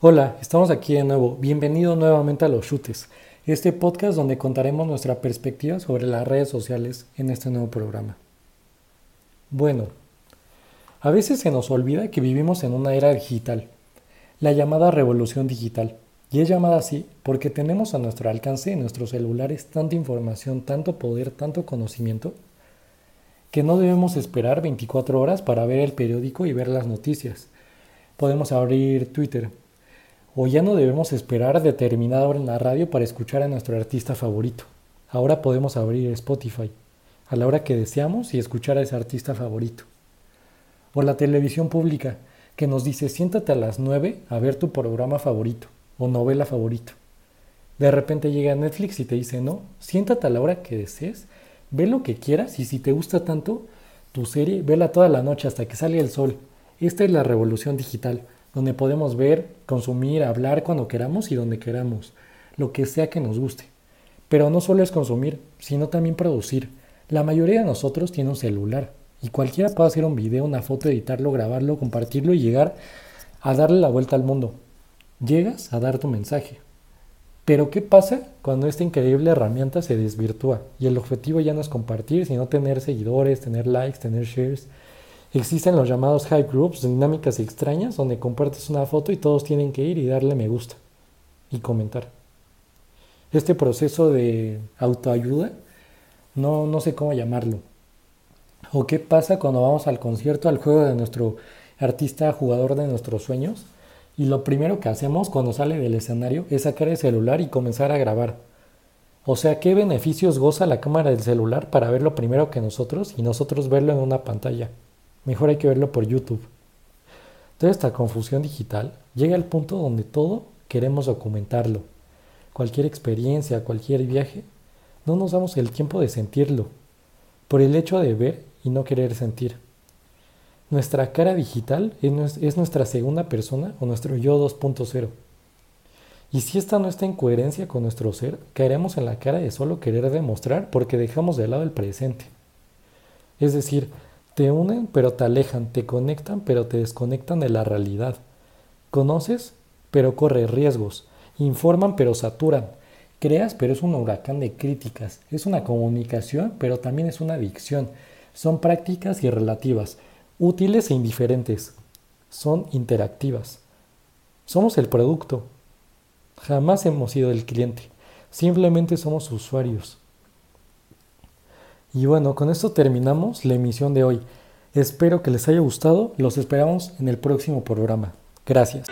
Hola, estamos aquí de nuevo. Bienvenido nuevamente a Los Chutes, este podcast donde contaremos nuestra perspectiva sobre las redes sociales en este nuevo programa. Bueno, a veces se nos olvida que vivimos en una era digital, la llamada revolución digital. Y es llamada así porque tenemos a nuestro alcance en nuestros celulares tanta información, tanto poder, tanto conocimiento, que no debemos esperar 24 horas para ver el periódico y ver las noticias. Podemos abrir Twitter, o ya no debemos esperar determinada hora en la radio para escuchar a nuestro artista favorito. Ahora podemos abrir Spotify a la hora que deseamos y escuchar a ese artista favorito. O la televisión pública que nos dice siéntate a las 9 a ver tu programa favorito o novela favorito. De repente llega Netflix y te dice no, siéntate a la hora que desees, ve lo que quieras y si te gusta tanto tu serie, vela toda la noche hasta que salga el sol. Esta es la revolución digital donde podemos ver, consumir, hablar cuando queramos y donde queramos, lo que sea que nos guste. Pero no solo es consumir, sino también producir. La mayoría de nosotros tiene un celular y cualquiera puede hacer un video, una foto, editarlo, grabarlo, compartirlo y llegar a darle la vuelta al mundo. Llegas a dar tu mensaje. Pero ¿qué pasa cuando esta increíble herramienta se desvirtúa y el objetivo ya no es compartir, sino tener seguidores, tener likes, tener shares? Existen los llamados hype groups, dinámicas extrañas, donde compartes una foto y todos tienen que ir y darle me gusta y comentar. Este proceso de autoayuda, no, no sé cómo llamarlo. ¿O qué pasa cuando vamos al concierto, al juego de nuestro artista, jugador de nuestros sueños? Y lo primero que hacemos cuando sale del escenario es sacar el celular y comenzar a grabar. O sea, ¿qué beneficios goza la cámara del celular para verlo primero que nosotros y nosotros verlo en una pantalla? Mejor hay que verlo por YouTube. Toda esta confusión digital llega al punto donde todo queremos documentarlo. Cualquier experiencia, cualquier viaje, no nos damos el tiempo de sentirlo, por el hecho de ver y no querer sentir. Nuestra cara digital es nuestra segunda persona o nuestro yo 2.0. Y si esta no está en coherencia con nuestro ser, caeremos en la cara de solo querer demostrar porque dejamos de lado el presente. Es decir, te unen pero te alejan, te conectan pero te desconectan de la realidad. Conoces pero corre riesgos, informan pero saturan, creas pero es un huracán de críticas, es una comunicación pero también es una adicción, son prácticas y relativas, útiles e indiferentes, son interactivas. Somos el producto, jamás hemos sido el cliente, simplemente somos usuarios. Y bueno, con esto terminamos la emisión de hoy. Espero que les haya gustado. Los esperamos en el próximo programa. Gracias.